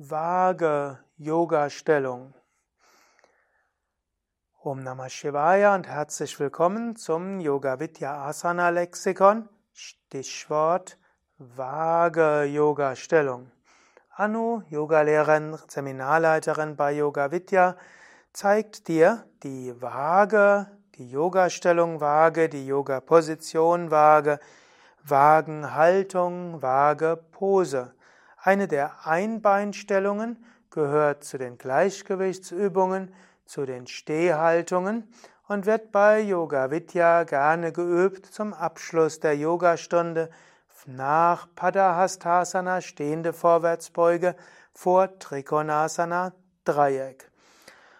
vage Yoga-Stellung. Om Namah Shivaya und herzlich willkommen zum Yoga Vidya Asana Lexikon. Stichwort vage Yoga-Stellung. Anu, Yogalehrerin, Seminarleiterin bei Yoga Vidya, zeigt dir die Waage, die Yoga-Stellung Waage, die Yoga-Position Waage, Wagenhaltung, Waage-Pose. Eine der Einbeinstellungen gehört zu den Gleichgewichtsübungen, zu den Stehhaltungen und wird bei Yoga Vidya gerne geübt zum Abschluss der Yogastunde nach Padahastasana stehende Vorwärtsbeuge vor Trikonasana Dreieck.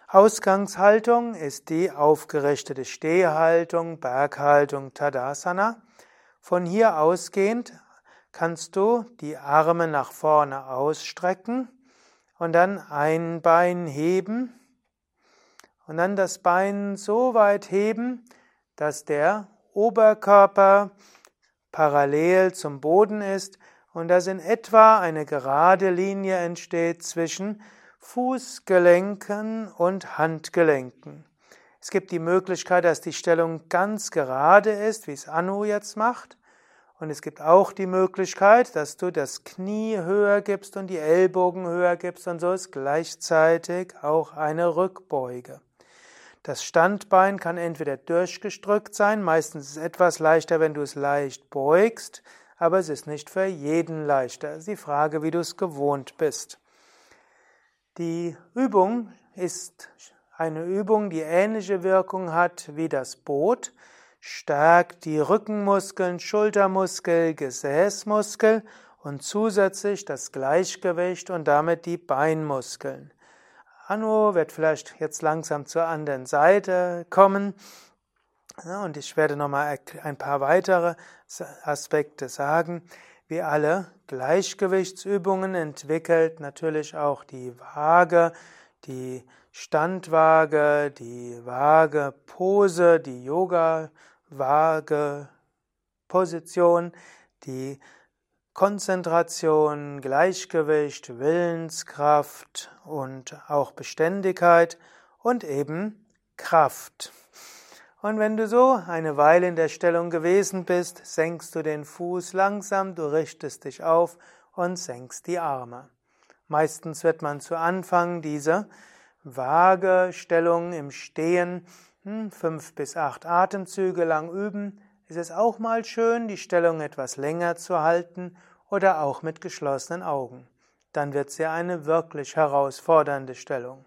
Ausgangshaltung ist die aufgerichtete Stehhaltung, Berghaltung Tadasana. Von hier ausgehend kannst du die Arme nach vorne ausstrecken und dann ein Bein heben und dann das Bein so weit heben, dass der Oberkörper parallel zum Boden ist und dass in etwa eine gerade Linie entsteht zwischen Fußgelenken und Handgelenken. Es gibt die Möglichkeit, dass die Stellung ganz gerade ist, wie es Anu jetzt macht. Und es gibt auch die Möglichkeit, dass du das Knie höher gibst und die Ellbogen höher gibst und so ist gleichzeitig auch eine Rückbeuge. Das Standbein kann entweder durchgedrückt sein, meistens ist es etwas leichter, wenn du es leicht beugst, aber es ist nicht für jeden leichter. Es ist die Frage, wie du es gewohnt bist. Die Übung ist eine Übung, die ähnliche Wirkung hat wie das Boot stärkt die Rückenmuskeln, Schultermuskel, Gesäßmuskel und zusätzlich das Gleichgewicht und damit die Beinmuskeln. Anu wird vielleicht jetzt langsam zur anderen Seite kommen und ich werde nochmal ein paar weitere Aspekte sagen. Wie alle Gleichgewichtsübungen entwickelt natürlich auch die Waage, die Standwaage, die Waagepose, die Yoga-Waage-Position, die Konzentration, Gleichgewicht, Willenskraft und auch Beständigkeit und eben Kraft. Und wenn du so eine Weile in der Stellung gewesen bist, senkst du den Fuß langsam, du richtest dich auf und senkst die Arme. Meistens wird man zu Anfang diese Waagestellung im Stehen hm, fünf bis acht Atemzüge lang üben. Es ist auch mal schön, die Stellung etwas länger zu halten oder auch mit geschlossenen Augen. Dann wird sie eine wirklich herausfordernde Stellung.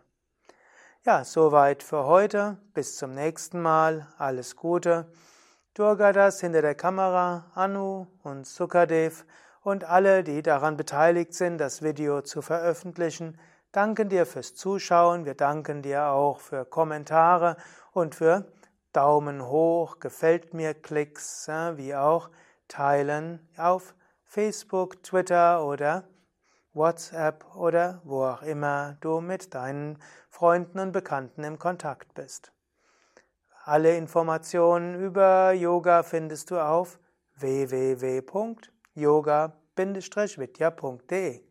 Ja, soweit für heute. Bis zum nächsten Mal. Alles Gute. Durgadas hinter der Kamera, Anu und Sukadev und alle, die daran beteiligt sind, das Video zu veröffentlichen, danken dir fürs Zuschauen. Wir danken dir auch für Kommentare und für Daumen hoch, gefällt mir Klicks, wie auch Teilen auf Facebook, Twitter oder WhatsApp oder wo auch immer du mit deinen Freunden und Bekannten im Kontakt bist. Alle Informationen über Yoga findest du auf www yoga-vidya.de